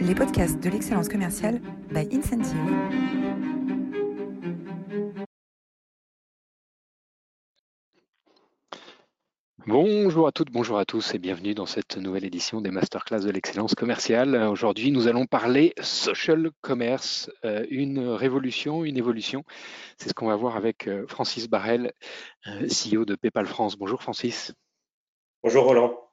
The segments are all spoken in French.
les podcasts de l'excellence commerciale by Incentive. Bonjour à toutes, bonjour à tous et bienvenue dans cette nouvelle édition des Masterclass de l'excellence commerciale. Aujourd'hui, nous allons parler social commerce, euh, une révolution, une évolution. C'est ce qu'on va voir avec euh, Francis Barrel, euh, CEO de PayPal France. Bonjour Francis. Bonjour Roland.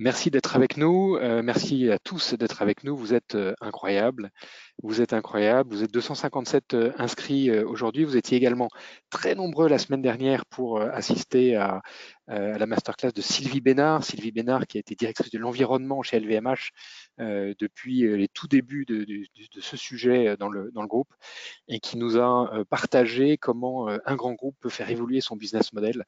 Merci d'être avec nous. Euh, merci à tous d'être avec nous. Vous êtes euh, incroyables. Vous êtes incroyables. Vous êtes 257 euh, inscrits aujourd'hui. Vous étiez également très nombreux la semaine dernière pour assister à, à, la masterclass de Sylvie Bénard. Sylvie Bénard qui a été directrice de l'environnement chez LVMH depuis les tout débuts de, de, de, ce sujet dans le, dans le groupe et qui nous a partagé comment un grand groupe peut faire évoluer son business model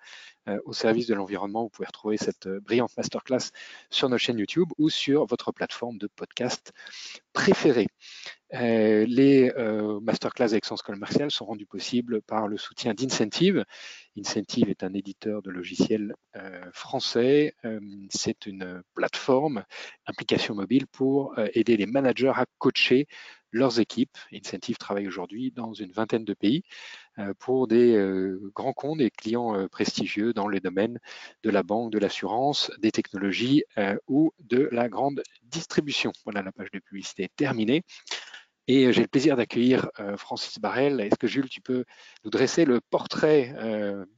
au service de l'environnement. Vous pouvez retrouver cette brillante masterclass sur notre chaîne YouTube ou sur votre plateforme de podcast préférée. Euh, les euh, masterclass Excellence commerciale sont rendus possibles par le soutien d'Incentive. Incentive est un éditeur de logiciels euh, français. C'est une plateforme, application mobile pour aider les managers à coacher leurs équipes. Incentive travaille aujourd'hui dans une vingtaine de pays pour des grands comptes, des clients prestigieux dans les domaines de la banque, de l'assurance, des technologies ou de la grande distribution. Voilà, la page de publicité terminée. Et j'ai le plaisir d'accueillir Francis Barrel. Est-ce que Jules, tu peux nous dresser le portrait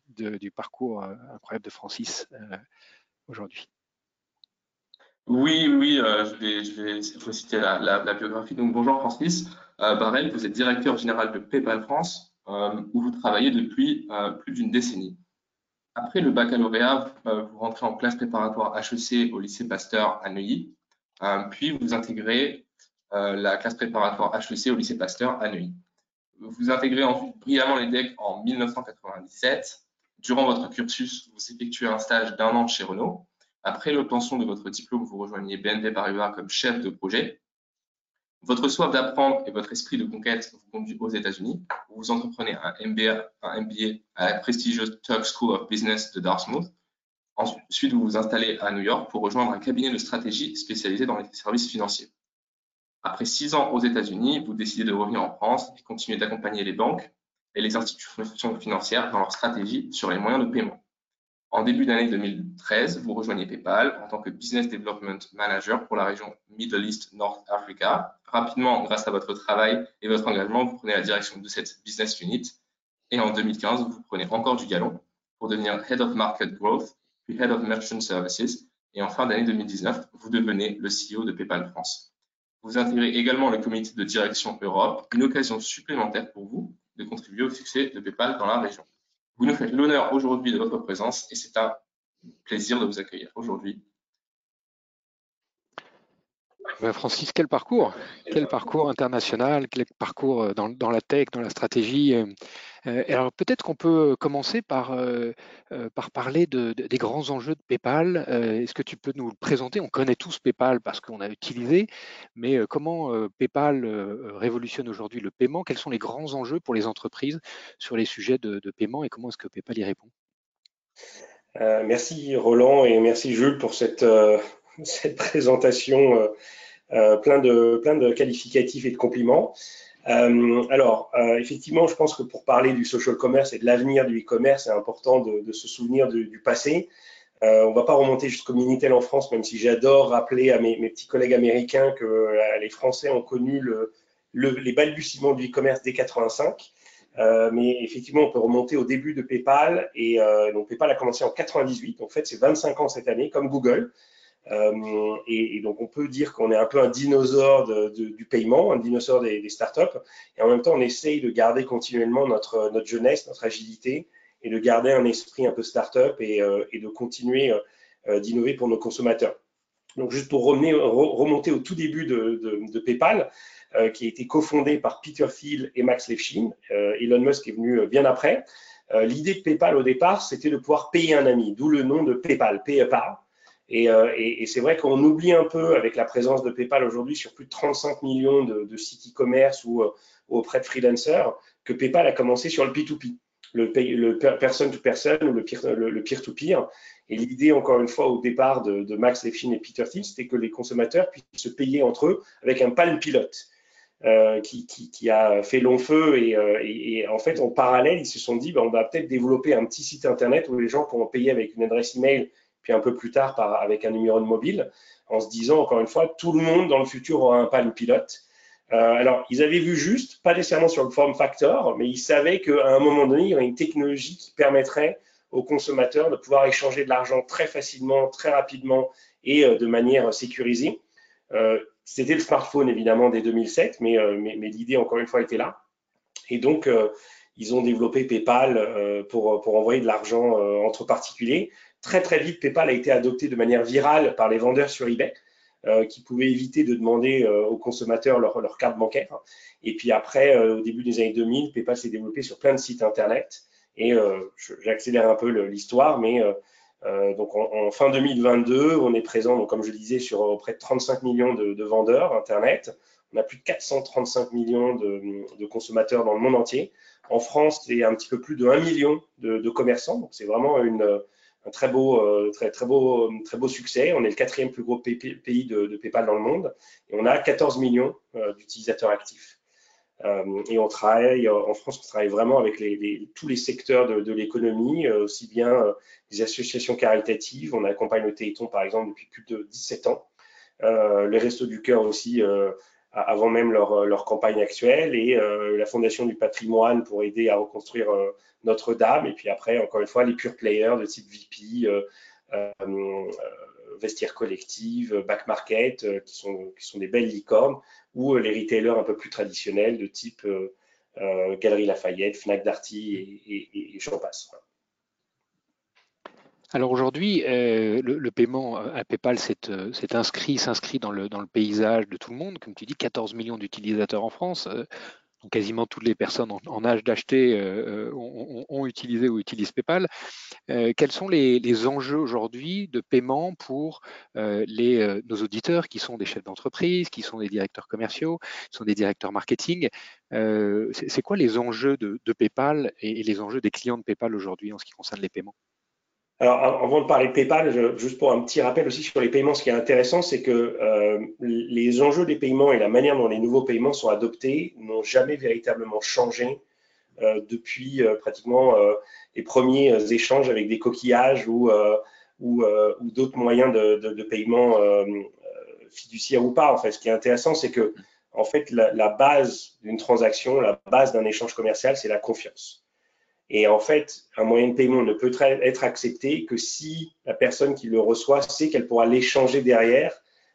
du parcours incroyable de Francis aujourd'hui? Oui, oui, euh, je vais, citer la, biographie. Donc, bonjour Francis euh, Barrel, vous êtes directeur général de PayPal France, euh, où vous travaillez depuis euh, plus d'une décennie. Après le baccalauréat, euh, vous rentrez en classe préparatoire HEC au lycée Pasteur à Neuilly, puis vous intégrez la classe préparatoire HEC au lycée Pasteur à Neuilly. Vous intégrez ensuite brillamment l'EDEC en 1997. Durant votre cursus, vous effectuez un stage d'un an chez Renault. Après l'obtention de votre diplôme, vous rejoignez BNP Paribas comme chef de projet. Votre soif d'apprendre et votre esprit de conquête vous conduit aux États-Unis, vous entreprenez un MBA, un MBA à la prestigieuse Tuck School of Business de Dartmouth. Ensuite, vous vous installez à New York pour rejoindre un cabinet de stratégie spécialisé dans les services financiers. Après six ans aux États-Unis, vous décidez de revenir en France et continuer d'accompagner les banques et les institutions financières dans leur stratégie sur les moyens de paiement. En début d'année 2013, vous rejoignez PayPal en tant que Business Development Manager pour la région Middle East North Africa. Rapidement, grâce à votre travail et votre engagement, vous prenez la direction de cette business unit. Et en 2015, vous prenez encore du galon pour devenir Head of Market Growth, puis Head of Merchant Services. Et en fin d'année 2019, vous devenez le CEO de PayPal France. Vous intégrez également le comité de direction Europe, une occasion supplémentaire pour vous de contribuer au succès de PayPal dans la région. Vous nous faites l'honneur aujourd'hui de votre présence et c'est un plaisir de vous accueillir aujourd'hui. Ben, Francis, quel parcours Quel parcours international, quel parcours euh, dans, la tech, dans la stratégie euh, euh, Alors peut-être qu'on peut commencer par, par parler des grands enjeux de PayPal. Est-ce que tu peux nous le présenter? On connaît tous PayPal parce qu'on a utilisé, mais comment PayPal révolutionne aujourd'hui le paiement? Quels sont les grands enjeux pour les entreprises sur les sujets de, paiement et comment est-ce que PayPal y répond? Merci Roland et merci Jules pour cette, présentation plein, de, plein de qualificatifs et de compliments. Euh, alors, euh, effectivement, je pense que pour parler du social commerce et de l'avenir du e-commerce, c'est important de, se souvenir du, passé. Euh, on ne va pas remonter jusqu'au Minitel en France, même si j'adore rappeler à mes, petits collègues américains que euh, les Français ont connu le, le, les balbutiements du e-commerce dès 85. Euh, mais effectivement, on peut remonter au début de PayPal. Et donc, PayPal a commencé en 98. En fait, c'est 25 ans cette année, comme Google. Euh, et, donc, on peut dire qu'on est un peu un dinosaure de, de, du paiement, un dinosaure des, des, startups. Et en même temps, on essaye de garder continuellement notre, notre jeunesse, notre agilité et de garder un esprit un peu startup et, euh, et de continuer euh, d'innover pour nos consommateurs. Donc, juste pour remonter, remonter au tout début de, de, PayPal, euh, qui a été cofondé par Peter Thiel et Max Levchin. Euh, Elon Musk est venu bien après. L'idée de PayPal au départ, c'était de pouvoir payer un ami, d'où le nom de PayPal, PayPal. Euh, et, c'est vrai qu'on oublie un peu avec la présence de PayPal aujourd'hui sur plus de 35 millions de, de sites e-commerce ou, euh, auprès de freelancers que PayPal a commencé sur le P2P, le, le person to person ou le peer, le, peer to peer. Et l'idée, encore une fois, au départ de, Max Levchin et Peter Thiel, c'était que les consommateurs puissent se payer entre eux avec un palm pilote. Euh, qui, a fait long feu et, en fait en parallèle ils se sont dit bah, on va peut-être développer un petit site internet où les gens pourront payer avec une adresse email puis un peu plus tard avec un numéro de mobile en se disant encore une fois tout le monde dans le futur aura un palm pilote euh, alors, ils avaient vu juste, pas nécessairement sur le form factor, mais ils savaient qu'à un moment donné, il y aurait une technologie qui permettrait aux consommateurs de pouvoir échanger de l'argent très facilement, très rapidement et euh, de manière sécurisée. Euh, c'était le smartphone évidemment dès 2007, mais, l'idée encore une fois était là. Et donc, ils ont développé PayPal pour envoyer de l'argent entre particuliers. Très très vite, PayPal a été adopté de manière virale par les vendeurs sur eBay. Euh, qui pouvaient éviter de demander euh, aux consommateurs leur, leur, carte bancaire. Et puis après, euh, au début des années 2000, PayPal s'est développé sur plein de sites internet. Et j'accélère un peu l'histoire, mais donc en, fin 2022, on est présent, donc, comme je disais, sur près de 35 millions de, de, vendeurs internet. On a plus de 435 millions de, de, consommateurs dans le monde entier. En France, c'est un petit peu plus de 1 million de, de commerçants. Donc c'est vraiment une, un très beau, euh, très, très, beau, très beau succès. On est le quatrième plus gros pays de, PayPal dans le monde et on a 14 millions euh, d'utilisateurs actifs. Euh, et on travaille, en France, on travaille vraiment avec tous les secteurs de, l'économie, aussi bien des associations caritatives. On accompagne le Téléthon, par exemple, depuis plus de 17 ans. les Restos du Cœur aussi, avant même leur, leur, campagne actuelle, et la Fondation du patrimoine pour aider à reconstruire notre-Dame, et puis après, encore une fois, les pure players de type VP, euh, euh, vestiaire collective, back market, euh, qui, sont, qui sont des belles licornes, ou les retailers un peu plus traditionnels de type Galerie Lafayette, Fnac Darty et, et, j'en passe. Alors aujourd'hui, le, paiement à PayPal s'est inscrit, s'inscrit dans le, dans le paysage de tout le monde. Comme tu dis, 14 millions d'utilisateurs en France quasiment toutes les personnes en, âge d'acheter euh, euh, ont, utilisé ou utilisent PayPal. Euh, quels sont les, enjeux aujourd'hui de paiement pour nos auditeurs qui sont des chefs d'entreprise, qui sont des directeurs commerciaux, qui sont des directeurs marketing? C'est quoi les enjeux de, PayPal et les enjeux des clients de PayPal aujourd'hui en ce qui concerne les paiements? Alors, avant de parler de PayPal, juste pour un petit rappel aussi sur les paiements, ce qui est intéressant, c'est que euh, les enjeux des paiements et la manière dont les nouveaux paiements sont adoptés n'ont jamais véritablement changé euh, depuis euh, pratiquement les premiers échanges avec des coquillages ou, ou, d'autres moyens de, paiement fiduciaire ou pas. En fait, ce qui est intéressant, c'est que en fait, la base d'une transaction, la base d'un échange commercial, c'est la confiance. Et en fait, un moyen de paiement ne peut être accepté que si la personne qui le reçoit sait qu'elle pourra l'échanger derrière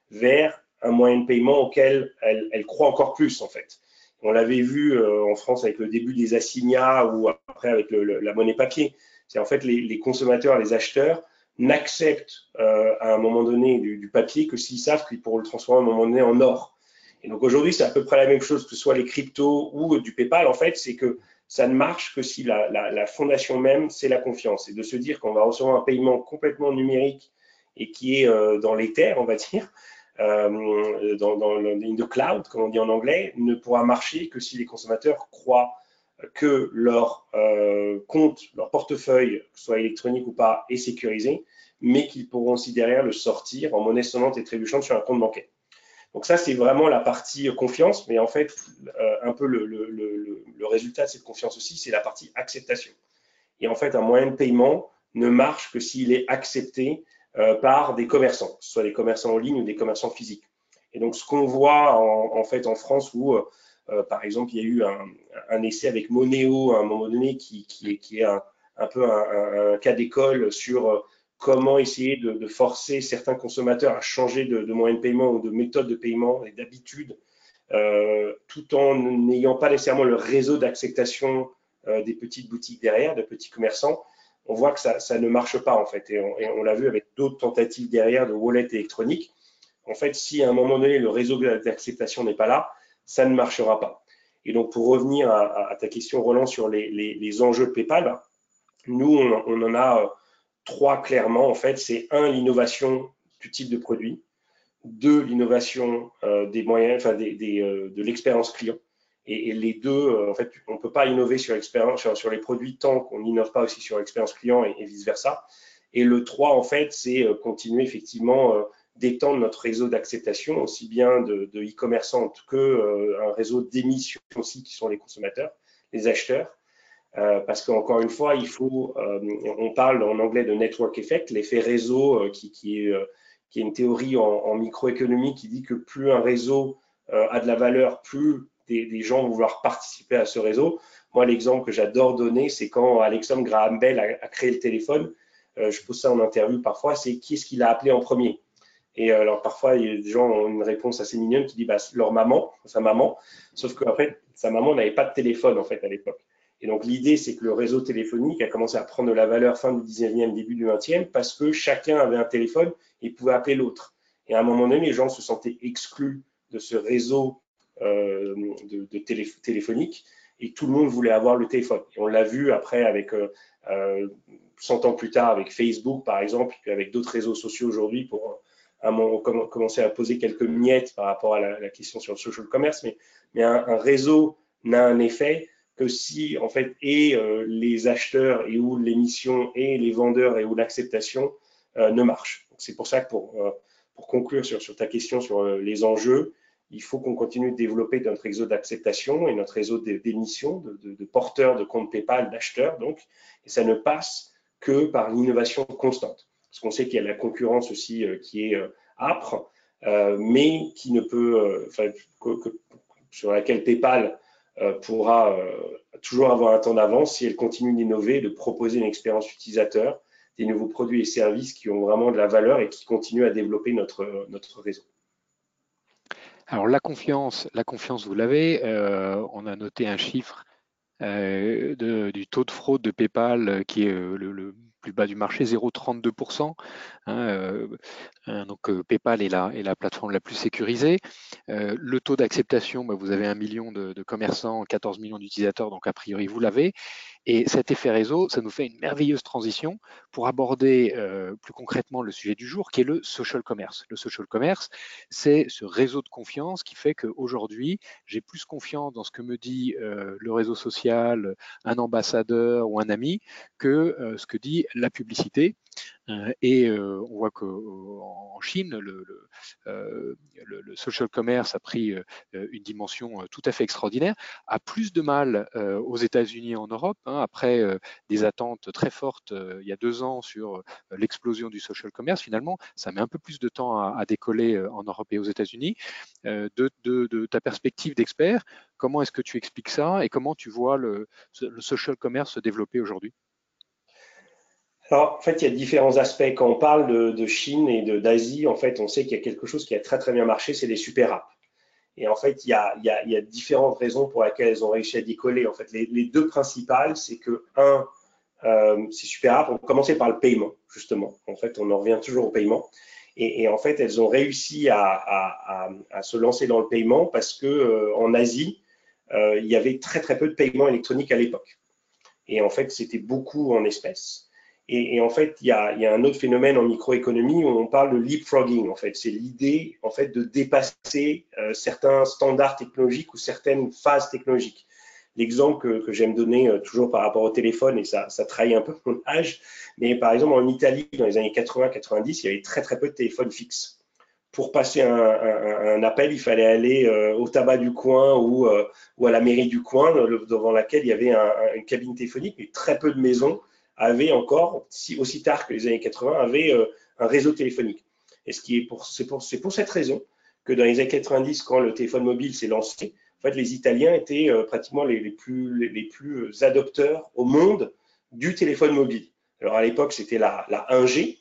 vers un moyen de paiement auquel elle, croit encore plus, en fait. On l'avait vu euh, en France avec le début des assignats ou après avec la monnaie papier. C'est en fait les, consommateurs, les acheteurs n'acceptent euh, à un moment donné du, papier que s'ils savent qu'ils pourront le transformer à un moment donné en or. Et donc aujourd'hui, c'est à peu près la même chose que ce soit les cryptos ou du PayPal. En fait, c'est que ça ne marche que si la, fondation même, c'est la confiance. Et de se dire qu'on va recevoir un paiement complètement numérique et qui est euh, dans l'éther, on va dire, euh, dans, dans le cloud, comme on dit en anglais, ne pourra marcher que si les consommateurs croient que leur euh, compte, leur portefeuille, soit électronique ou pas, est sécurisé, mais qu'ils pourront aussi derrière le sortir en monnaie sonnante et trébuchante sur un compte bancaire. Donc ça, c'est vraiment la partie confiance, mais en fait, euh, un peu le, résultat de cette confiance aussi, c'est la partie acceptation. Et en fait, un moyen de paiement ne marche que s'il est accepté euh, par des commerçants, soit des commerçants en ligne ou des commerçants physiques. Et donc, ce qu'on voit en, fait en France, où euh, par exemple, il y a eu un, essai avec Moneo à un moment donné qui, est, un, peu un cas d'école sur comment essayer de, forcer certains consommateurs à changer de, moyen de paiement ou de méthode de paiement et d'habitude, euh, tout en n'ayant pas nécessairement le réseau d'acceptation euh, des petites boutiques derrière, de petits commerçants, on voit que ça, ne marche pas en fait. Et on, l'a vu avec d'autres tentatives derrière de wallet électronique. En fait, si à un moment donné le réseau d'acceptation n'est pas là, ça ne marchera pas. Et donc pour revenir à, ta question Roland sur les, enjeux de PayPal, nous on, on en a Trois, clairement, en fait, c'est un, l'innovation du type de produit. Deux, l'innovation euh, des moyens, enfin, des, euh, de l'expérience client. Et, les deux, euh, en fait, on ne peut pas innover sur, l'expérience, sur, les produits tant qu'on n'innove pas aussi sur l'expérience client et, vice-versa. Et le 3, en fait, c'est continuer effectivement d'étendre notre réseau d'acceptation, aussi bien de e-commerçants que un réseau d'émissions aussi qui sont les consommateurs, les acheteurs. Parce qu'encore une fois, il faut, on parle en anglais de network effect, l'effet réseau qui, qui, est, une théorie en, microéconomie qui dit que plus un réseau a de la valeur, plus des, gens vont vouloir participer à ce réseau. Moi, l'exemple que j'adore donner, c'est quand Alexandre Graham Bell a, créé le téléphone. Euh, je pose ça en interview parfois, c'est qui est-ce qu'il a appelé en premier? Et euh, alors parfois, il gens ont une réponse assez mignonne qui dit bah, leur maman, sa maman. Sauf qu'après, sa maman n'avait pas de téléphone en fait à l'époque. Et donc l'idée, c'est que le réseau téléphonique a commencé à prendre de la valeur fin du 19e, début du 20e, parce que chacun avait un téléphone et pouvait appeler l'autre. Et à un moment donné, les gens se sentaient exclus de ce réseau euh, de, téléphonique et tout le monde voulait avoir le téléphone. Et on l'a vu après avec 100 euh, euh, ans plus tard avec Facebook par exemple, puis avec d'autres réseaux sociaux aujourd'hui pour à commencer à poser quelques miettes par rapport à la, question sur le social commerce, mais, mais un, réseau n'a un effet que si en fait et les acheteurs et où l'émission et les vendeurs et où l'acceptation ne marchent. C'est pour ça que pour, pour conclure sur, sur, ta question sur les enjeux, il faut qu'on continue de développer notre réseau d'acceptation et notre réseau d'émission, de, porteurs de comptes PayPal, d'acheteurs, donc, et ça ne passe que par l'innovation constante. Parce qu'on sait qu'il y a la concurrence aussi euh, qui est euh, âpre, euh, mais qui ne peut, sur laquelle PayPal pourra toujours avoir un temps d'avance si elle continue d'innover, de proposer une expérience utilisateur, des nouveaux produits et services qui ont vraiment de la valeur et qui continuent à développer notre, notre réseau. Alors la confiance, la confiance, vous l'avez. Euh, on a noté un chiffre euh, du taux de fraude de PayPal euh, qui est le, bas du marché, 0,32%. Hein, donc PayPal est la, plateforme la plus sécurisée. le taux d'acceptation, bah, vous avez un million de, commerçants, 14 millions d'utilisateurs, donc a priori vous l'avez. Et cet effet réseau, ça nous fait une merveilleuse transition pour aborder euh, plus concrètement le sujet du jour, qui est le social commerce. Le social commerce, c'est ce réseau de confiance qui fait qu'aujourd'hui, j'ai plus confiance dans ce que me dit euh, le réseau social, un ambassadeur ou un ami, que euh, ce que dit la publicité. Euh, et euh, on voit qu'en Chine, le, euh, le, le, social commerce a pris une dimension tout à fait extraordinaire, a plus de mal aux États-Unis et en Europe, hein, après des attentes très fortes il y a deux ans sur l'explosion du social commerce. Finalement, ça met un peu plus de temps à, décoller en Europe et aux États-Unis. De, ta perspective d'expert, comment est-ce que tu expliques ça et comment tu vois le, le social commerce se développer aujourd'hui? Alors, en fait, il y a différents aspects. Quand on parle de, Chine et d'Asie, en fait, on sait qu'il y a quelque chose qui a très très bien marché, c'est les super apps. Et en fait, il y, a, différentes raisons pour lesquelles elles ont réussi à décoller. En fait, les, deux principales, c'est que, un, euh, ces super apps ont commencé par le paiement, justement. En fait, on en revient toujours au paiement. Et, en fait, elles ont réussi à, se lancer dans le paiement parce que euh, en Asie, euh, il y avait très très peu de paiements électroniques à l'époque. Et en fait, c'était beaucoup en espèces. Et, en fait, il y, a, un autre phénomène en microéconomie où on parle de leapfrogging. En fait, c'est l'idée en fait de dépasser euh, certains standards technologiques ou certaines phases technologiques. L'exemple que, j'aime donner euh, toujours par rapport au téléphone, et ça, ça trahit un peu mon âge, mais par exemple en Italie, dans les années 80-90, il y avait très très peu de téléphones fixes. Pour passer un, appel, il fallait aller euh, au tabac du coin ou, ou, à la mairie du coin, devant laquelle il y avait une cabine téléphonique, mais très peu de maisons avait encore, aussi tard que les années 80, avait euh, un réseau téléphonique. Et ce qui est pour, c'est pour, cette raison que dans les années 90, quand le téléphone mobile s'est lancé, en fait, les Italiens étaient euh, pratiquement les, plus, les, plus adopteurs au monde du téléphone mobile. Alors à l'époque, c'était la, la 1G,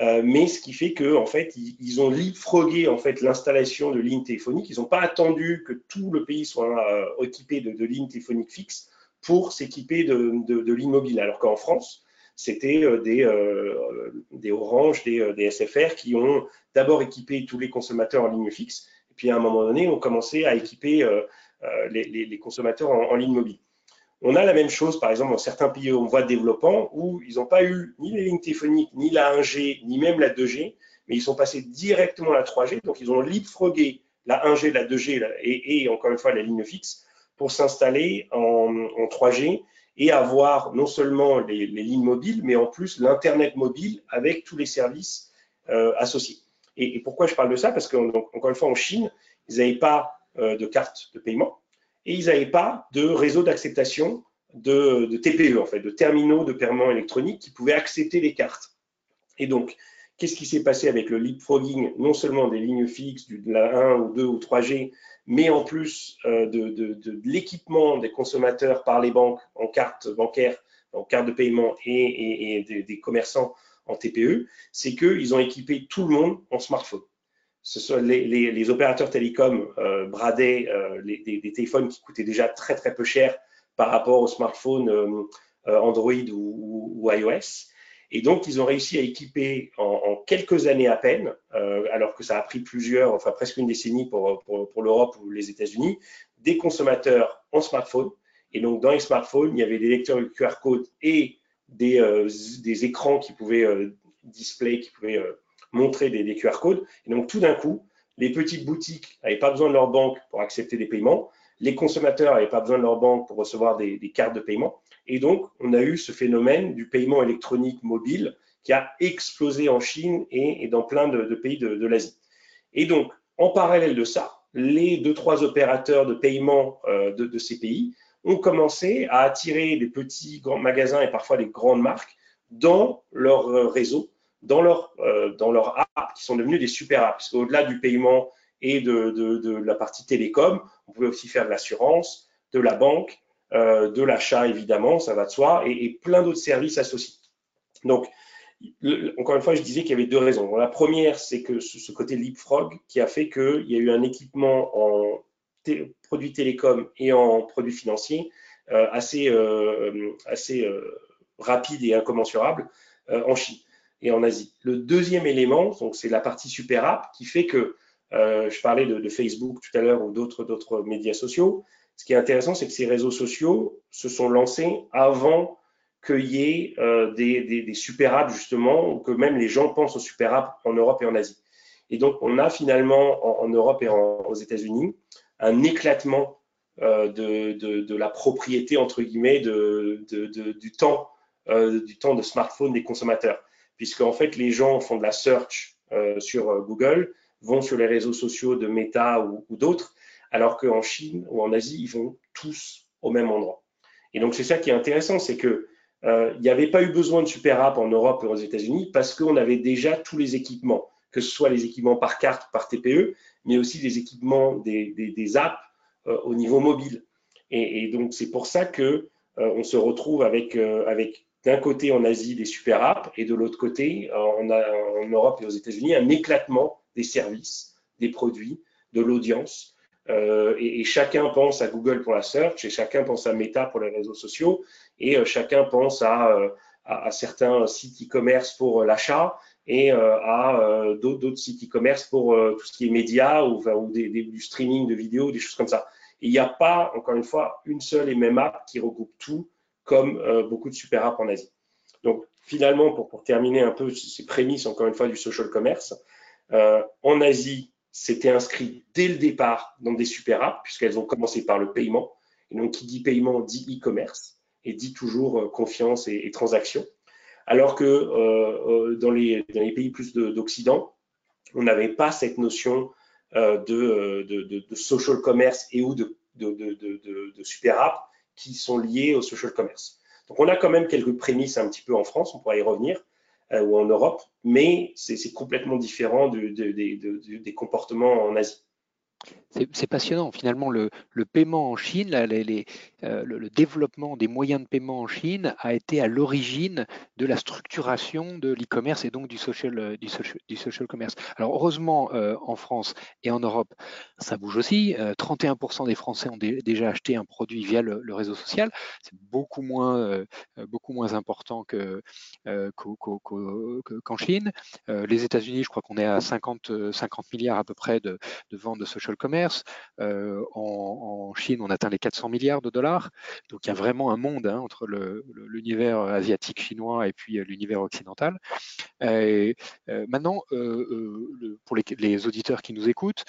euh, mais ce qui fait que en fait, ils, ont leapfrogué en fait l'installation de lignes téléphoniques. Ils n'ont pas attendu que tout le pays soit équipé de lignes téléphoniques fixes pour s'équiper de, de, de lignes mobiles. Alors qu'en France, c'était euh, des, euh, des Orange, des, euh, SFR qui ont d'abord équipé tous les consommateurs en ligne fixe, et puis à un moment donné, ont commencé à équiper les, consommateurs en, ligne mobile. On a la même chose, par exemple, dans certains pays en voie de développement où ils n'ont pas eu ni les lignes téléphoniques, ni la 1G, ni même la 2G, mais ils sont passés directement à la 3G, donc ils ont leapfrogué la 1G, la 2G et, et encore une fois la ligne fixe pour s'installer en, 3G et avoir non seulement les, lignes mobiles, mais en plus l'Internet mobile avec tous les services euh, associés. Et, pourquoi je parle de ça? Parce qu'encore une fois, en Chine, ils n'avaient pas euh, de carte de paiement et ils n'avaient pas de réseau d'acceptation de, TPE, en fait, de terminaux de paiement électronique qui pouvaient accepter les cartes. Et donc, qu'est-ce qui s'est passé avec le leapfrogging, non seulement des lignes fixes, de la 1 ou 2 ou 3G, mais en plus euh, de, l'équipement des consommateurs par les banques en carte bancaire, en carte de paiement et, des, commerçants en TPE, c'est qu'ils ont équipé tout le monde en smartphone. Ce sont les, opérateurs télécoms euh, bradaient euh, des, téléphones qui coûtaient déjà très très peu cher par rapport aux smartphones Android ou, iOS. Et donc, ils ont réussi à équiper en, quelques années à peine, euh, alors que ça a pris plusieurs, enfin presque une décennie pour, l'Europe ou les États-Unis, des consommateurs en smartphone. Et donc, dans les smartphones, il y avait des lecteurs de QR code et des, euh, des écrans qui pouvaient euh, display, qui pouvaient montrer des, QR codes. Et donc, tout d'un coup, les petites boutiques n'avaient pas besoin de leur banque pour accepter des paiements. Les consommateurs n'avaient pas besoin de leur banque pour recevoir des cartes de paiement. Et donc, on a eu ce phénomène du paiement électronique mobile qui a explosé en Chine et, dans plein de, pays de, l'Asie. Et donc, en parallèle de ça, les deux, trois opérateurs de paiement euh, de, ces pays ont commencé à attirer des petits grands magasins et parfois des grandes marques dans leur euh, réseau, dans leur, euh, dans leur app, qui sont devenus des super apps. Qu'au-delà du paiement et de, la partie télécom, on pouvait aussi faire de l'assurance, de la banque, de l'achat évidemment, ça va de soi, et, plein d'autres services associés. Donc, encore une fois, je disais qu'il y avait deux raisons. La première, c'est que ce, côté leapfrog qui a fait qu'il y a eu un équipement en produits télécoms et en produits financiers euh, assez, euh, rapide et incommensurable en Chine et en Asie. Le deuxième élément, c'est la partie super app qui fait que je parlais de, de Facebook tout à l'heure ou d'autres médias sociaux ce qui est intéressant, c'est que ces réseaux sociaux se sont lancés avant qu'il y ait euh, des, super apps, justement, ou que même les gens pensent aux super apps en Europe et en Asie. Et donc, on a finalement en, Europe et aux États-Unis un éclatement euh, de, la propriété, entre guillemets, du, temps, euh, du temps de smartphone des consommateurs. Puisque, en fait, les gens font de la search sur Google, vont sur les réseaux sociaux de Meta ou d'autres, alors qu'en Chine ou en Asie, ils vont tous au même endroit. Et donc, c'est ça qui est intéressant, c'est que euh, il n'y avait pas eu besoin de super app en Europe et aux États-Unis parce qu'on avait déjà tous les équipements, que ce soit les équipements par carte par TPE, mais aussi les équipements des, apps euh, au niveau mobile. Et, donc, c'est pour ça que euh, on se retrouve avec, avec d'un côté en Asie des super apps et de l'autre côté en Europe et aux États-Unis un éclatement des services, des produits, de l'audience euh, et, chacun pense à Google pour la search, et chacun pense à Meta pour les réseaux sociaux, et euh, chacun pense euh, à, certains sites e-commerce pour l'achat, et à d'autres sites e-commerce pour tout ce qui est médias ou, du streaming de vidéos, des choses comme ça. Il n'y a pas, encore une fois, une seule et même app qui regroupe tout, comme beaucoup de super apps en Asie. Donc, finalement, pour, pour terminer un peu ces prémices, encore une fois, du social commerce, en Asie, s'étaient inscrits dès le départ dans des super apps, puisqu'elles ont commencé par le paiement. Et donc, qui dit paiement dit e-commerce et dit toujours euh, confiance et, transaction. Alors que euh, euh, dans, les, pays plus d'Occident, on n'avait pas cette notion de, de, de, social commerce et ou de, de, super apps qui sont liées au social commerce. Donc, on a quand même quelques prémices un petit peu en France, on pourra y revenir, ou en Europe, mais c'est complètement différent des comportements en Asie. C'est passionnant. Finalement, le, paiement en Chine, euh, le, développement des moyens de paiement en Chine a été à l'origine de la structuration de l'e-commerce et donc du social, euh, du, social, commerce. Alors heureusement, euh, en France et en Europe, ça bouge aussi. 31% des Français ont déjà acheté un produit via le, réseau social. C'est beaucoup moins, beaucoup moins important qu'en Chine. les États-Unis, je crois qu'on est à 50, 50 milliards à peu près de, de ventes de social commerce. En, en, Chine, on atteint les 400 milliards de dollars. Donc il y a vraiment un monde hein, entre l'univers asiatique chinois et puis l'univers occidental. Et, maintenant, pour les, auditeurs qui nous écoutent,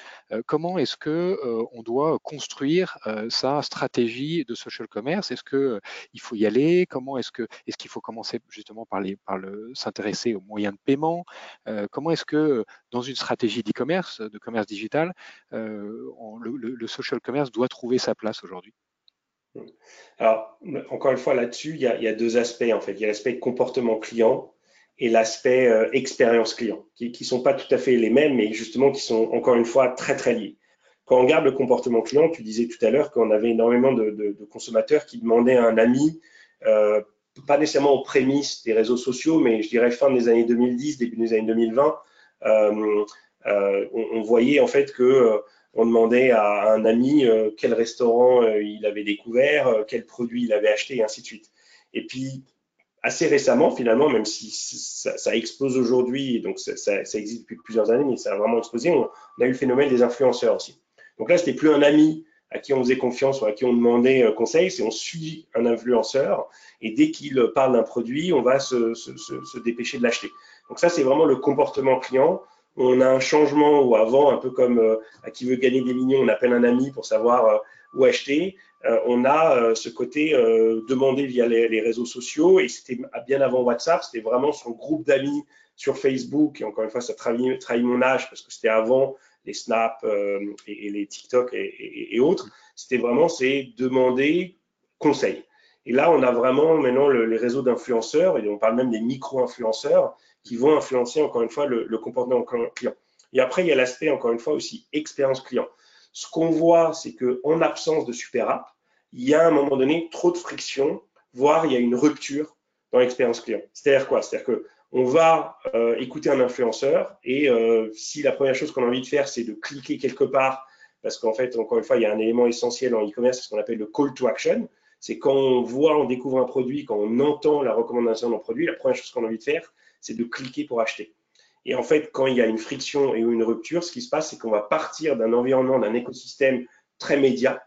comment est-ce que on doit construire sa stratégie de social commerce? Est-ce que il faut y aller? Comment est-ce que est-ce qu'il faut commencer justement par, par le s'intéresser aux moyens de paiement? Comment est-ce que dans une stratégie d'e-commerce, de commerce digital, le, le, social commerce doit trouver sa place aujourd'hui Alors, encore une fois, là-dessus, il, y a deux aspects en fait. Il y a l'aspect comportement client et l'aspect expérience client, qui ne sont pas tout à fait les mêmes, mais justement qui sont encore une fois très très liés. Quand on regarde le comportement client, tu disais tout à l'heure qu'on avait énormément de, consommateurs qui demandaient à un ami, euh, pas nécessairement aux prémices des réseaux sociaux, mais je dirais fin des années 2010, début des années 2020, euh, euh, on, voyait en fait que on demandait à un ami quel restaurant il avait découvert, quel produit il avait acheté, et ainsi de suite. Et puis, assez récemment, finalement, même si ça, explose aujourd'hui, donc ça, existe depuis plusieurs années, mais ça a vraiment explosé, on a eu le phénomène des influenceurs aussi. Donc là, c'était plus un ami à qui on faisait confiance ou à qui on demandait euh, conseil, c'est on suit un influenceur et dès qu'il parle d'un produit, on va se, dépêcher de l'acheter. Donc ça, c'est vraiment le comportement client. On a un changement où avant, un peu comme euh, à qui veut gagner des millions, on appelle un ami pour savoir euh, où acheter. on a ce côté demandé via les, réseaux sociaux et c'était bien avant WhatsApp, c'était vraiment son groupe d'amis sur Facebook. Et encore une fois, ça trahit, mon âge parce que c'était avant les Snap euh, et, les TikTok et, autres. C'était vraiment c'est demander conseil. Et là, on a vraiment maintenant les réseaux d'influenceurs, et on parle même des micro-influenceurs, qui vont influencer encore une fois le, comportement client. Et après, il y a l'aspect, encore une fois, aussi expérience client. Ce qu'on voit, c'est qu'en absence de super app, il y a à un moment donné trop de friction, voire il y a une rupture dans l'expérience client. C'est-à-dire quoi? C'est-à-dire que on va euh, écouter un influenceur et euh, si la première chose qu'on a envie de faire, c'est de cliquer quelque part, parce qu'en fait, encore une fois, il y a un élément essentiel en e-commerce, ce qu'on appelle le call to action. C'est quand on voit, on découvre un produit, quand on entend la recommandation d'un produit, la première chose qu'on a envie de faire, c'est de cliquer pour acheter. Et en fait, quand il y a une friction et une rupture, ce qui se passe, c'est qu'on va partir d'un environnement, d'un écosystème très média.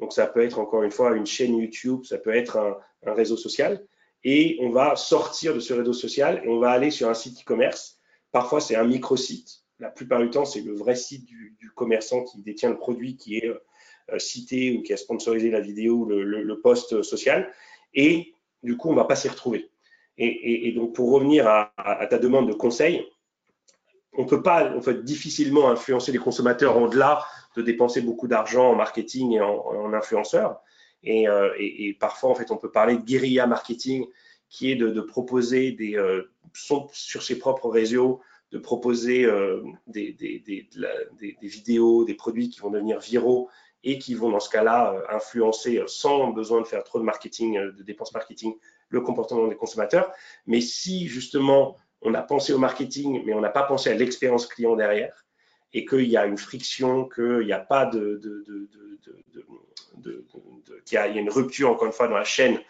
Donc, ça peut être encore une fois une chaîne YouTube, ça peut être un réseau social et on va sortir de ce réseau social et on va aller sur un site e-commerce. Parfois, c'est un micro-site. La plupart du temps, c'est le vrai site du, commerçant qui détient le produit qui est euh, cité ou qui a sponsorisé la vidéo ou le, post social. Et du coup, on ne va pas s'y retrouver. Et, donc, pour revenir à, ta demande de conseil, on peut pas difficilement influencer les consommateurs au-delà de dépenser beaucoup d'argent en marketing et en, en influenceurs. Euh, et, parfois, en fait, on peut parler de guérilla marketing, qui est de, proposer des, euh, sur ses propres réseaux, de proposer euh, des, des, vidéos, des produits qui vont devenir viraux et qui vont dans ce cas-là influencer sans besoin de faire trop de marketing, de dépenses marketing, le comportement des consommateurs. Mais si justement on a pensé au marketing, mais on n'a pas pensé à l'expérience client derrière, et qu'il y a une friction, qu'il n'y a pas de, qu'il y a une rupture encore une fois dans la chaîne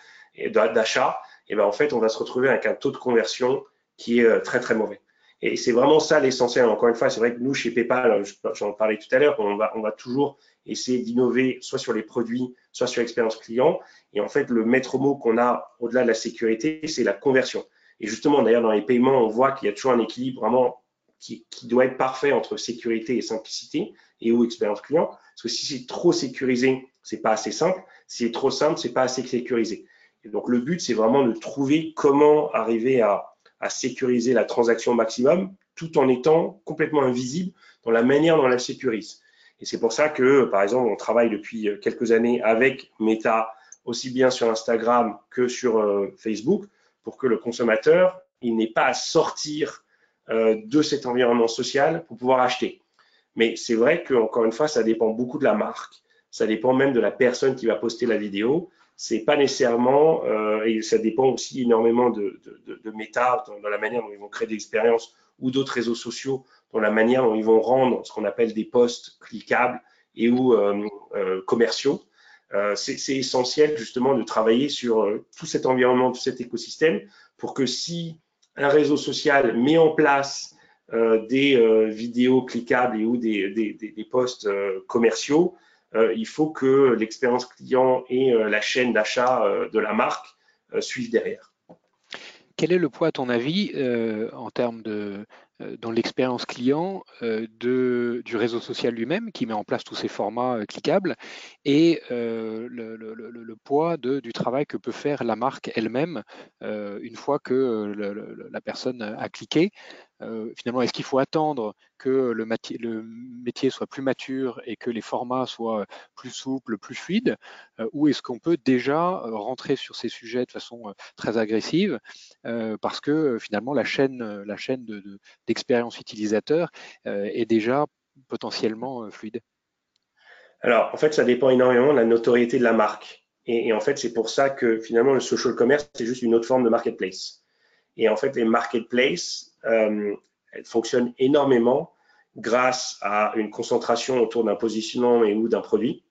d'achat, et ben en fait on va se retrouver avec un taux de conversion qui est euh, très très mauvais. Et c'est vraiment ça l'essentiel. Encore une fois, c'est vrai que nous chez PayPal, j'en parlais tout à l'heure, on va, on va toujours essayer d'innover soit sur les produits, soit sur l'expérience client. Et en fait, le maître mot qu'on a au-delà de la sécurité, c'est la conversion. Et justement, d'ailleurs, dans les paiements, on voit qu'il y a toujours un équilibre vraiment qui, doit être parfait entre sécurité et simplicité et ou expérience client. Parce que si c'est trop sécurisé, c'est pas assez simple. Si c'est trop simple, c'est pas assez sécurisé. Et donc le but, c'est vraiment de trouver comment arriver à, sécuriser la transaction au maximum tout en étant complètement invisible dans la manière dont on la sécurise. Et c'est pour ça que, par exemple, on travaille depuis quelques années avec Meta, aussi bien sur Instagram que sur euh, Facebook, pour que le consommateur, il n'ait pas à sortir euh, de cet environnement social pour pouvoir acheter. Mais c'est vrai qu'encore une fois, ça dépend beaucoup de la marque, ça dépend même de la personne qui va poster la vidéo. C'est pas nécessairement, euh, et ça dépend aussi énormément de, de, méta, dans, la manière dont ils vont créer des expériences ou d'autres réseaux sociaux, dans la manière dont ils vont rendre ce qu'on appelle des posts cliquables et ou euh, commerciaux. c'est essentiel justement de travailler sur tout cet environnement, tout cet écosystème pour que si un réseau social met en place des vidéos cliquables et ou des, des, posts commerciaux, il faut que l'expérience client et la chaîne d'achat de la marque suivent derrière. Quel est le poids, à ton avis, en termes de, euh, dans l'expérience client euh, du réseau social lui-même qui met en place tous ces formats euh, cliquables et le, poids du travail que peut faire la marque elle-même une fois que la personne a cliqué. Finalement, est-ce qu'il faut attendre que le, métier soit plus mature et que les formats soient plus souples, plus fluides, ou est-ce qu'on peut déjà rentrer sur ces sujets de façon très agressive parce que finalement la chaîne, chaîne de, de d'expérience utilisateur euh, est déjà potentiellement euh, fluide? Alors, en fait, ça dépend énormément de la notoriété de la marque. Et, en fait, c'est pour ça que finalement, le social commerce, c'est juste une autre forme de marketplace. Et en fait, les marketplaces, euh, elles fonctionnent énormément grâce à une concentration autour d'un positionnement et ou d'un produit.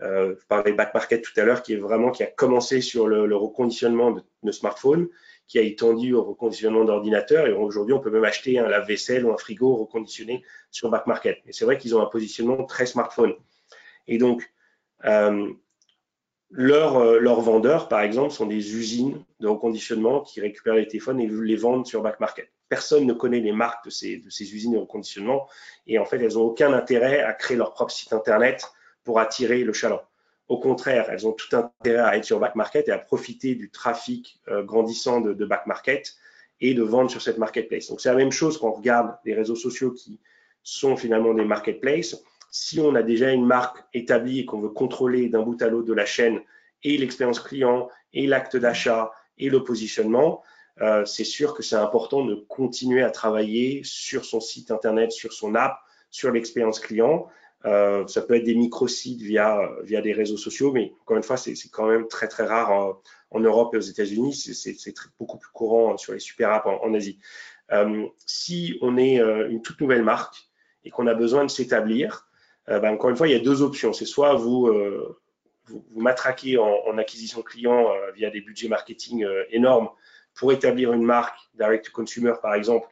Euh, je parlais de back market tout à l'heure, qui est vraiment qui a commencé sur le, reconditionnement de, de smartphones qui a étendu au reconditionnement d'ordinateurs. Et aujourd'hui, on peut même acheter un lave-vaisselle ou un frigo reconditionné sur Back Market. Et c'est vrai qu'ils ont un positionnement très smartphone. Et donc, euh, euh, leurs, vendeurs, par exemple, sont des usines de reconditionnement qui récupèrent les téléphones et les vendent sur Back Market. Personne ne connaît les marques de ces, de usines de reconditionnement et en fait, elles n'ont aucun intérêt à créer leur propre site internet pour attirer le chaland. Au contraire, elles ont tout intérêt à être sur back market et à profiter du trafic euh, grandissant de, back market et de vendre sur cette marketplace. Donc c'est la même chose quand on regarde les réseaux sociaux qui sont finalement des marketplaces. Si on a déjà une marque établie et qu'on veut contrôler d'un bout à l'autre de la chaîne et l'expérience client et l'acte d'achat et le positionnement, euh, c'est sûr que c'est important de continuer à travailler sur son site internet, sur son app, sur l'expérience client euh, ça peut être des micro-sites via, via des réseaux sociaux, mais encore une fois, c'est quand même très très rare en, Europe et aux États-Unis. C'est beaucoup plus courant sur les super apps en, Asie. Euh, si on est euh, une toute nouvelle marque et qu'on a besoin de s'établir, euh, ben, encore une fois, il y a deux options. C'est soit vous, vous, matraquez en, en acquisition client via des budgets marketing énormes pour établir une marque direct to consumer, par exemple,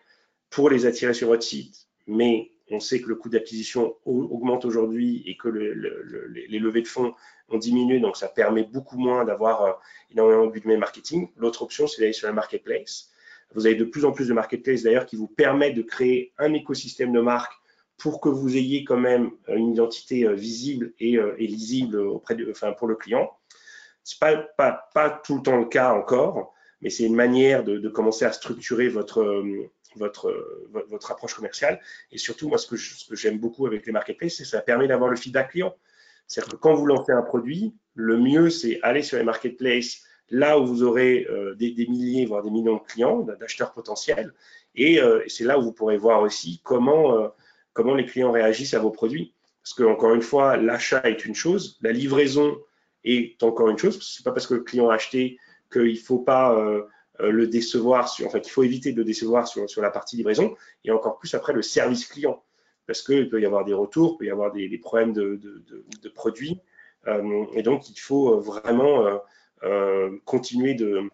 pour les attirer sur votre site, mais on sait que le coût d'acquisition augmente aujourd'hui et que les levées de fonds ont diminué, donc ça permet beaucoup moins d'avoir euh, énormément de budget marketing. L'autre option, c'est d'aller sur la marketplace. Vous avez de plus en plus de marketplaces d'ailleurs qui vous permettent de créer un écosystème de marques pour que vous ayez quand même euh, une identité euh, visible et, lisible auprès de, enfin, pour le client. C'est pas, pas, pas tout le temps le cas encore, mais c'est une manière de, commencer à structurer votre, votre, votre approche commerciale. Et surtout, moi, ce que j'aime beaucoup avec les marketplaces, c'est que ça permet d'avoir le feedback client. C'est-à-dire que quand vous lancez un produit, le mieux, c'est aller sur les marketplaces, là où vous aurez euh, des, milliers, voire des millions de clients, d'acheteurs potentiels. Euh, et, c'est là où vous pourrez voir aussi comment, euh, comment les clients réagissent à vos produits. Parce que, encore une fois, l'achat est une chose, la livraison est encore une chose. Ce n'est pas parce que le client a acheté qu'il ne faut pas euh, le décevoir sur, enfin, qu'il faut éviter de le décevoir sur, sur la partie livraison et encore plus après le service client parce qu'il peut y avoir des retours, il peut y avoir des, problèmes de, de, produits euh, et donc il faut euh, vraiment euh, euh, continuer de,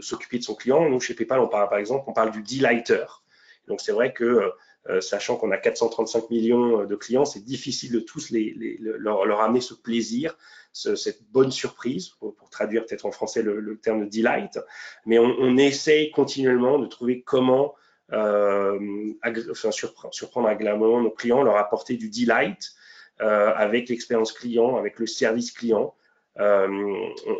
s'occuper de son client. Nous, chez PayPal, on parle par exemple, on parle du delighter. Donc c'est vrai que euh, sachant qu'on a 435 millions euh, de clients, c'est difficile de tous les, leur, amener ce plaisir, cette bonne surprise, pour, traduire peut-être en français le, terme de delight, mais on, essaye continuellement de trouver comment euh, enfin, surprendre, surprendre agréablement nos clients, leur apporter du delight euh, avec l'expérience client, avec le service client. Euh,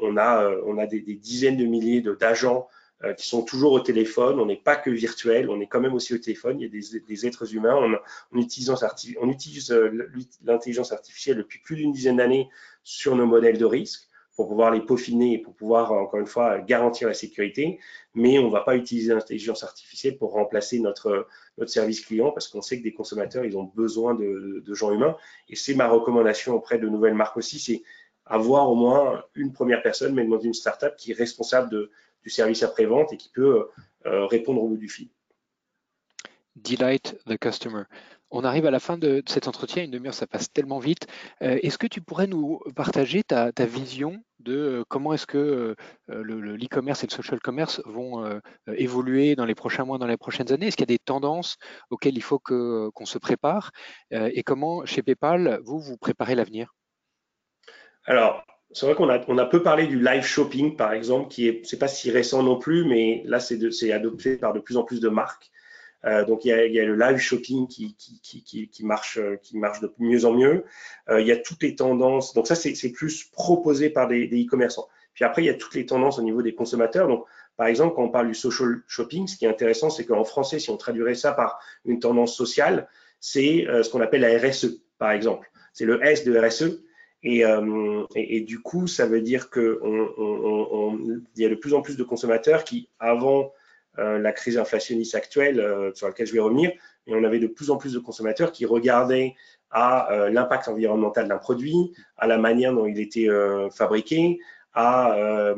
on, a, des, dizaines de milliers d'agents euh, qui sont toujours au téléphone. On n'est pas que virtuel, on est quand même aussi au téléphone. Il y a des, êtres humains. On, utilise, euh, l'intelligence artificielle depuis plus d'une dizaine d'années sur nos modèles de risque pour pouvoir les peaufiner et pour pouvoir, encore une fois, garantir la sécurité. Mais on ne va pas utiliser l'intelligence artificielle pour remplacer notre, service client parce qu'on sait que des consommateurs, ils ont besoin de, gens humains. Et c'est ma recommandation auprès de nouvelles marques aussi, c'est avoir au moins une première personne, même dans une startup, qui est responsable de, du service après-vente et qui peut euh, répondre au bout du fil. Delight the customer. On arrive à la fin de, cet entretien, une demi-heure, ça passe tellement vite. Euh, est-ce que tu pourrais nous partager ta, vision de euh, comment est-ce que euh, l'e-commerce et le social commerce vont évoluer dans les prochains mois, dans les prochaines années? Est-ce qu'il y a des tendances auxquelles il faut qu'on se prépare? Et comment, chez PayPal, vous, vous préparez l'avenir? Alors, c'est vrai qu'on a, on a peu parlé du live shopping, par exemple, qui est, c'est pas si récent non plus, mais là, c'est adopté par de plus en plus de marques. Euh, donc il y, a, y, a, le live shopping qui, qui, qui, qui, marche, qui marche de mieux en mieux. Euh, il y a toutes les tendances. Donc ça, c'est plus proposé par des e-commerçants. Puis après, il y a toutes les tendances au niveau des consommateurs. Donc, par exemple, quand on parle du social shopping, ce qui est intéressant, c'est qu'en français, si on traduirait ça par une tendance sociale, c'est euh, ce qu'on appelle la RSE, par exemple. C'est le S de RSE. Et, euh, et, du coup, ça veut dire qu'il y a de plus en plus de consommateurs qui, avant euh, la crise inflationniste actuelle euh, sur laquelle je vais revenir, on avait de plus en plus de consommateurs qui regardaient à euh, l'impact environnemental d'un produit, à la manière dont il était fabriqué, à,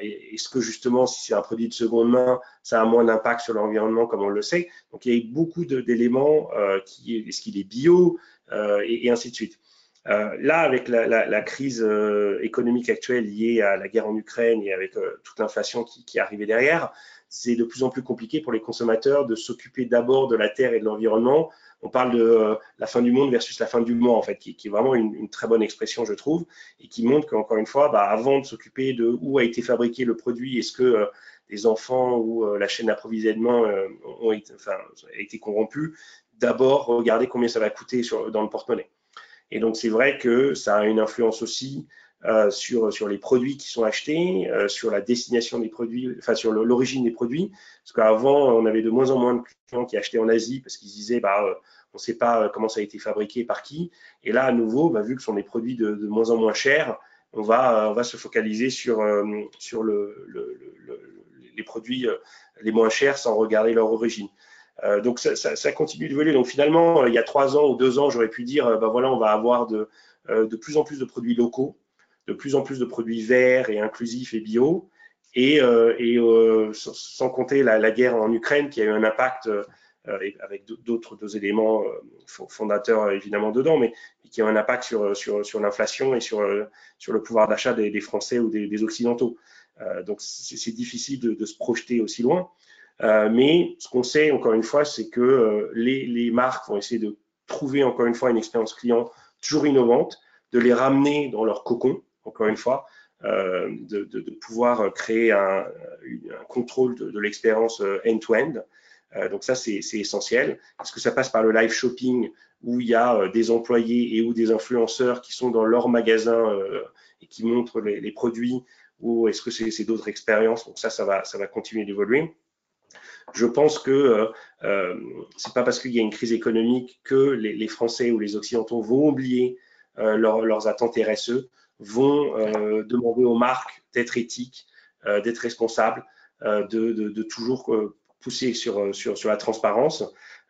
est-ce que justement, si c'est un produit de seconde main, ça a moins d'impact sur l'environnement comme on le sait. Donc il y a eu beaucoup d'éléments, est-ce qu'il est bio, et, ainsi de suite. Là, avec la, la, la crise économique actuelle liée à la guerre en Ukraine et avec toute l'inflation qui, qui est arrivée derrière, c'est de plus en plus compliqué pour les consommateurs de s'occuper d'abord de la terre et de l'environnement. On parle de euh, la fin du monde versus la fin du mois, en fait, qui, est vraiment une, très bonne expression, je trouve, et qui montre qu'encore une fois, bah, avant de s'occuper de où a été fabriqué le produit, est-ce que euh, les enfants ou euh, la chaîne d'approvisionnement ont été, enfin, a été corrompue, d'abord regarder combien ça va coûter sur, dans le porte-monnaie. Et donc, c'est vrai que ça a une influence aussi euh, sur, sur les produits qui sont achetés, euh, sur la destination des produits, enfin sur l'origine des produits. Parce qu'avant, on avait de moins en moins de clients qui achetaient en Asie parce qu'ils disaient, bah, euh, on ne sait pas comment ça a été fabriqué, par qui. Et là, à nouveau, bah, vu que ce sont des produits de, de, moins en moins chers, on va, on va se focaliser sur, sur le, le, le, les produits les moins chers sans regarder leur origine. Euh, donc ça, ça, ça continue d'évoluer. Donc finalement, il y a trois ans ou deux ans, j'aurais pu dire, bah voilà, on va avoir de, de plus en plus de produits locaux de plus en plus de produits verts et inclusifs et bio, et, euh, et euh, sans compter la, guerre en Ukraine qui a eu un impact euh, avec d'autres deux éléments fondateurs évidemment dedans, mais qui a un impact sur, sur, sur l'inflation et sur, sur le pouvoir d'achat des, Français ou des, Occidentaux. donc c'est difficile de, se projeter aussi loin. Mais ce qu'on sait encore une fois, c'est que les, les marques vont essayer de trouver encore une fois une expérience client toujours innovante, de les ramener dans leur cocon, encore une fois, euh, de, pouvoir créer un, contrôle de, l'expérience euh, end-to-end. Euh, donc ça, c'est essentiel. Est-ce que ça passe par le live shopping où il y a des employés et ou des influenceurs qui sont dans leur magasin et qui montrent les, produits ou est-ce que c'est d'autres expériences Donc ça, ça va continuer d'évoluer. Je pense que euh, c'est pas parce qu'il y a une crise économique que les, Français ou les Occidentaux vont oublier leurs attentes RSE vont euh, demander aux marques d'être éthiques, euh, d'être responsables, euh, de, toujours pousser sur, sur, sur la transparence.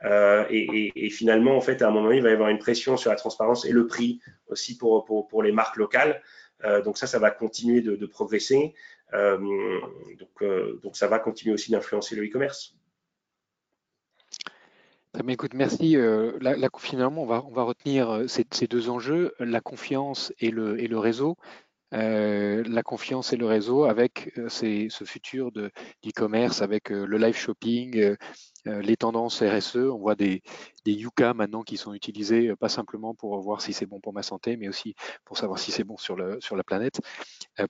Euh, et, et, finalement, en fait, à un moment donné, il va y avoir une pression sur la transparence et le prix aussi pour, pour, pour les marques locales. Euh, donc ça, ça va continuer de, progresser. Euh, donc, donc ça va continuer aussi d'influencer le e-commerce. Bien, écoute, merci. Euh, finalement, on va, on va retenir euh, ces, deux enjeux, la confiance et le, et le réseau. Euh, la confiance et le réseau avec ce futur de d'e-commerce, avec le live shopping, les tendances RSE. On voit des, des Yuka maintenant qui sont utilisés pas simplement pour voir si c'est bon pour ma santé, mais aussi pour savoir si c'est bon sur, la planète,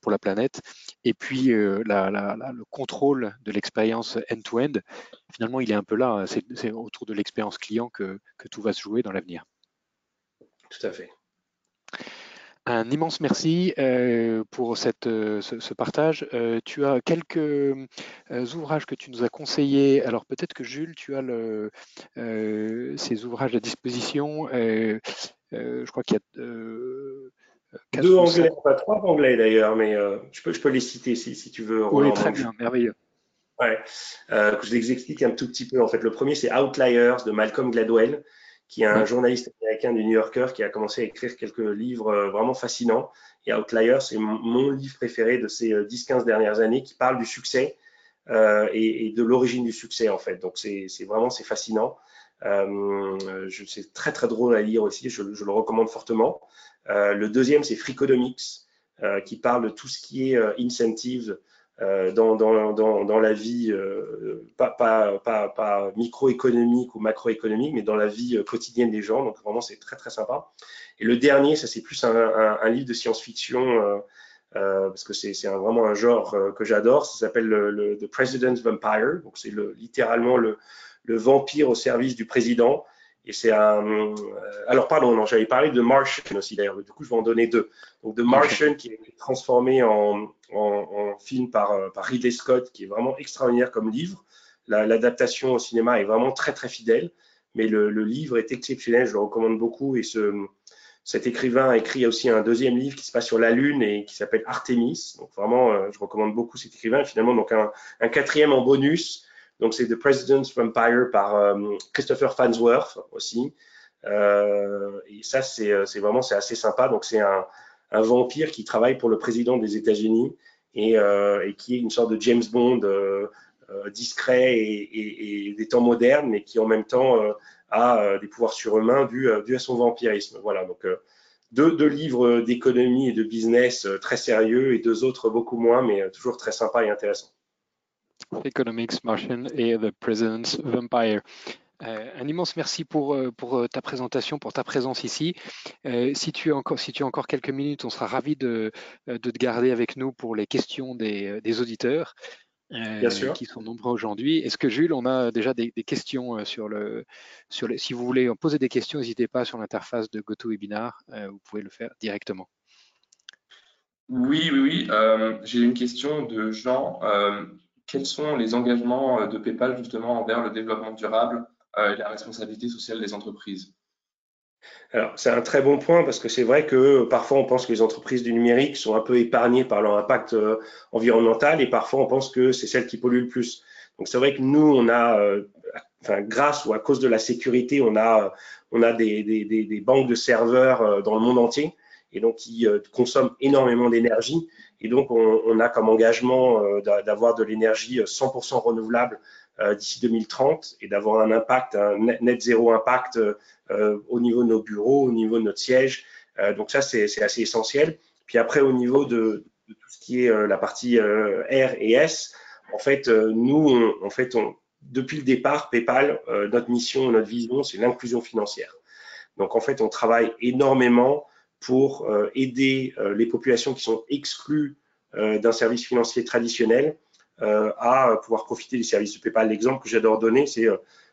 pour la planète. Et puis le contrôle de l'expérience end-to-end, finalement, il est un peu là. Hein. C'est autour de l'expérience client que tout va se jouer dans l'avenir. Tout à fait. Un immense merci euh, pour cette, euh, ce, partage. Euh, tu as quelques ouvrages que tu nous as conseillés. Alors peut-être que Jules, tu as le, ces ouvrages à disposition. je crois qu'il y a deux anglais, pas trois anglais d'ailleurs, mais je, peux, je peux les citer si, si tu veux. Oui, très bien, merveilleux. Ouais. je les explique un tout petit peu. En fait, le premier, c'est Outliers de Malcolm Gladwell qui est un journaliste américain du New Yorker qui a commencé à écrire quelques livres euh, vraiment fascinants. Et Outlier, c'est mon, livre préféré de ces 10-15 euh, dernières années qui parle du succès euh, et, de l'origine du succès en fait. Donc c'est vraiment c'est fascinant. c'est très très drôle à lire aussi, je, je le recommande fortement. le deuxième, c'est Freakonomics, qui parle de tout ce qui est incentives euh, dans, dans, dans, dans, la vie, euh, pas, pas, pas, pas microéconomique ou macroéconomique, mais dans la vie euh, quotidienne des gens. Donc vraiment, c'est très très sympa. Et le dernier, ça c'est plus un, un, un, livre de science-fiction, euh, parce que c'est vraiment un genre que j'adore. Ça s'appelle le, le, The President's Vampire. Donc c'est littéralement le, le vampire au service du président. Et c'est un. Euh, alors, pardon, non, j'avais parlé de Martian aussi d'ailleurs. Du coup, je vais en donner deux. Donc, The Martian, qui est transformé en, en, en film par, euh, par, Ridley Scott, qui est vraiment extraordinaire comme livre. L'adaptation au cinéma est vraiment très, très fidèle. Mais le, le, livre est exceptionnel, je le recommande beaucoup. Et ce, cet écrivain a écrit aussi un deuxième livre qui se passe sur la Lune et qui s'appelle Artemis. Donc, vraiment, euh, je recommande beaucoup cet écrivain. Finalement, donc un quatrième en bonus donc, c'est The President's Vampire par euh, Christopher Fansworth aussi. Euh, et ça, c'est euh, vraiment assez sympa. Donc, c'est un, un, vampire qui travaille pour le président des États-Unis et, et, qui est une sorte de James Bond discret et, des temps modernes, mais qui en même temps a des pouvoirs surhumains dû, dû à son vampirisme. Voilà. Donc, deux, deux, livres d'économie et de business très sérieux et deux autres beaucoup moins, mais toujours très sympas et intéressants. Economics, Martian et The President's Vampire. Euh, un immense merci pour, euh, pour, euh, ta présentation, pour ta présence ici. Euh, si, tu as encore, si tu as encore quelques minutes, on sera ravi de, de te garder avec nous pour les questions des, des auditeurs. Bien sûr. qui sont nombreux aujourd'hui. Est-ce que Jules, on a déjà des, des questions sur le, sur le, si vous voulez poser des questions, n'hésitez pas sur l'interface de GoToWebinar, vous pouvez le faire directement. Oui, oui, oui. J'ai une question de Jean quels sont les engagements euh, de PayPal justement envers le développement durable euh, et la responsabilité sociale des entreprises? Alors, c'est un très bon point parce que c'est vrai que parfois on pense que les entreprises du numérique sont un peu épargnées par leur impact euh, environnemental et parfois on pense que c'est celles qui polluent le plus. Donc, c'est vrai que nous, on a, enfin, grâce ou à cause de la sécurité, on a, on a des, des, des banques de serveurs dans le monde entier et donc qui consomment énormément d'énergie. Et donc, on, a comme engagement euh, d'avoir de l'énergie 100% euh, renouvelable euh, d'ici 2030 et d'avoir un impact, un net, zéro impact au niveau de nos bureaux, au niveau de notre siège. donc ça, c'est assez essentiel. Puis après, au niveau de, tout ce qui est la partie R et S, en fait, nous, en fait, depuis le départ, PayPal, notre mission, notre vision, c'est l'inclusion financière. Donc en fait, on travaille énormément pour euh, aider euh, les populations qui sont exclues euh, d'un service financier traditionnel à pouvoir profiter des services de PayPal. L'exemple que j'adore donner, c'est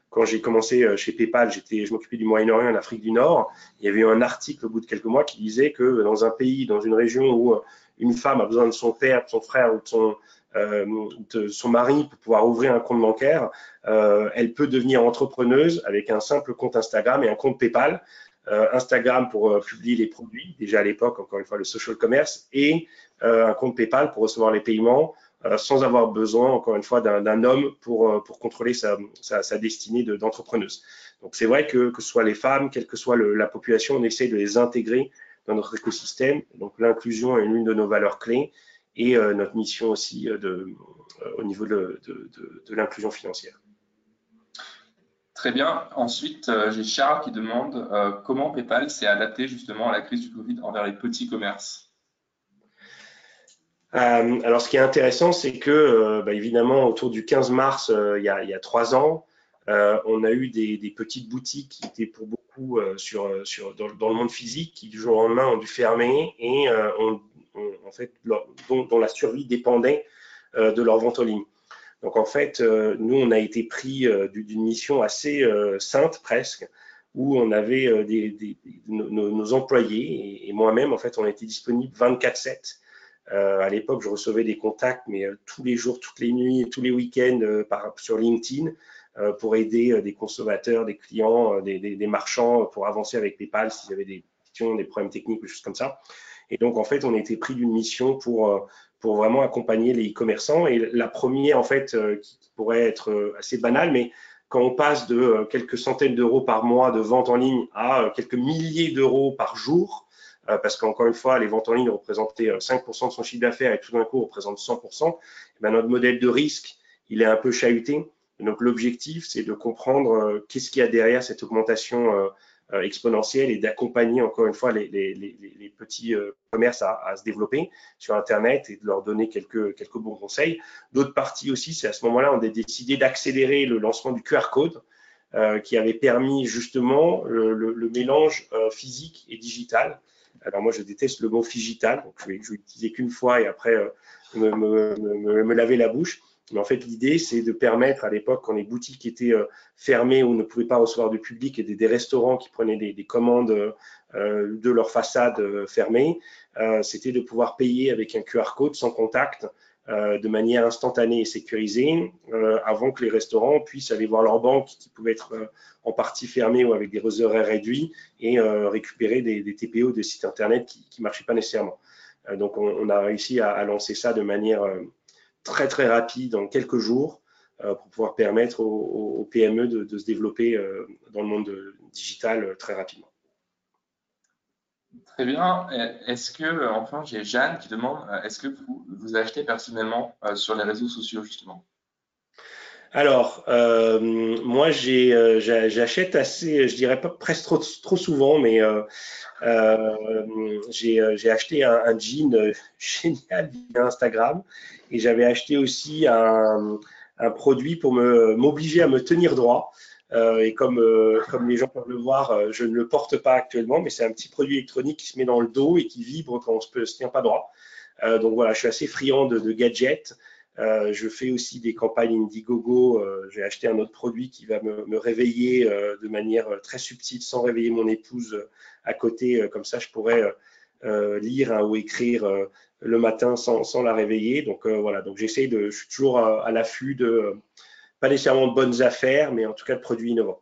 quand j'ai commencé chez PayPal, j'étais, je m'occupais du Moyen-Orient, en Afrique du Nord. Il y avait eu un article au bout de quelques mois qui disait que dans un pays, dans une région où une femme a besoin de son père, de son frère ou de son, euh, de son mari pour pouvoir ouvrir un compte bancaire, euh, elle peut devenir entrepreneuse avec un simple compte Instagram et un compte PayPal. Euh, Instagram pour euh, publier les produits, déjà à l'époque, encore une fois, le social commerce, et euh, un compte PayPal pour recevoir les paiements sans avoir besoin, encore une fois, d'un homme pour, pour contrôler sa, sa, destinée d'entrepreneuse. Donc c'est vrai que, que ce soit les femmes, quelle que soit la population, on essaie de les intégrer dans notre écosystème. Donc l'inclusion est l'une de nos valeurs clés et notre mission aussi de, au niveau de, de l'inclusion financière. Très bien. Ensuite, euh, j'ai Charles qui demande euh, comment PayPal s'est adapté justement à la crise du Covid envers les petits commerces? Euh, alors, ce qui est intéressant, c'est que, bah, évidemment, autour du 15 mars, il, y a, trois ans, on a eu des, petites boutiques qui étaient pour beaucoup dans, le monde physique, qui du jour au lendemain ont dû fermer et dont, la survie dépendait de leur vente en ligne. Donc en fait, euh, nous, on a été pris euh, d'une mission assez euh, sainte presque, où on avait des, des, nos, nos, employés et, moi-même, en fait, on était disponible 24-7. à l'époque, je recevais des contacts, mais tous les jours, toutes les nuits, tous les week-ends par, sur LinkedIn pour aider des consommateurs, des clients, des, des, des, marchands pour avancer avec PayPal s'ils avaient des questions, des problèmes techniques, des choses comme ça. Et donc, en fait, on été pris d'une mission pour pour vraiment accompagner les e-commerçants. Et la première, en fait, euh, qui pourrait être euh, assez banale, mais quand on passe de euh, quelques centaines d'euros par mois de vente en ligne à quelques milliers d'euros par jour, parce qu'encore une fois, les ventes en ligne représentaient 5% de son chiffre d'affaires et tout d'un coup représentent 100%, et eh bien notre modèle de risque, il est un peu chahuté. Donc l'objectif, c'est de comprendre qu'est-ce qu'il y a derrière cette augmentation exponentielle et d'accompagner encore une fois les, les, les, petits euh, commerces à, à, se développer sur Internet et de leur donner quelques, quelques bons conseils. D'autres parties aussi, c'est à ce moment-là, on a décidé d'accélérer le lancement du QR code euh, qui avait permis justement le, le, mélange euh, physique et digital. Alors moi, je déteste le mot figital, donc je vais, je vais l'utiliser qu'une fois et après me, me, me, me laver la bouche. Mais en fait, l'idée, c'est de permettre à l'époque, quand les boutiques étaient euh, fermées ou ne pouvaient pas recevoir du public et des, restaurants qui prenaient des, commandes euh, de leur façade euh, fermée, c'était de pouvoir payer avec un QR code sans contact de manière instantanée et sécurisée avant que les restaurants puissent aller voir leur banque qui pouvait être en partie fermée ou avec des horaires réduits et récupérer des, TPO de sites internet qui ne marchaient pas nécessairement. donc on, a réussi à, à, lancer ça de manière très très rapide en quelques jours euh, pour pouvoir permettre aux, PME de, se développer euh, dans le monde digital euh, très rapidement. Très bien. Est-ce que, enfin, j'ai Jeanne qui demande, est-ce que vous, vous achetez personnellement sur les réseaux sociaux justement? Alors, moi, j'achète assez, je dirais pas presque trop, trop souvent, mais j'ai acheté un, jean génial via Instagram et j'avais acheté aussi un, un produit pour m'obliger à me tenir droit. Euh, et comme, euh, comme les gens peuvent le voir, euh, je ne le porte pas actuellement, mais c'est un petit produit électronique qui se met dans le dos et qui vibre quand on ne se, tient pas droit. Euh, donc voilà, je suis assez friand de, de gadgets. Euh, je fais aussi des campagnes Indiegogo. J'ai acheté un autre produit qui va me, me réveiller de manière très subtile sans réveiller mon épouse à côté. comme ça, je pourrais lire hein, ou écrire le matin sans, sans la réveiller. Donc euh, voilà, donc j'essaye de, je suis toujours à, l'affût de, pas nécessairement de bonnes affaires, mais en tout cas de produits innovants.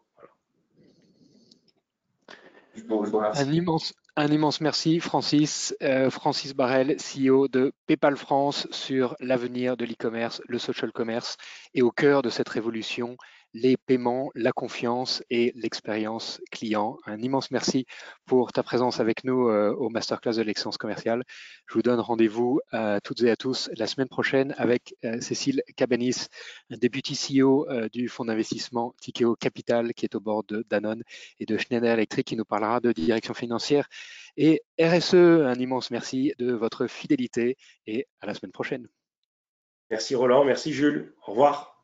Un immense, un immense merci, Francis. Euh, Francis Barrel, CEO de PayPal France, sur l'avenir de l'e-commerce, le social commerce, et au cœur de cette révolution, les paiements, la confiance et l'expérience client. Un immense merci pour ta présence avec nous euh, au Masterclass de l'excellence commerciale. Je vous donne rendez-vous à toutes et à tous la semaine prochaine avec euh, Cécile Cabanis, député CEO euh, du fonds d'investissement Tikeo Capital qui est au bord de Danone et de Schneider Electric qui nous parlera de direction financière et RSE. Un immense merci de votre fidélité et à la semaine prochaine. Merci Roland, merci Jules. Au revoir.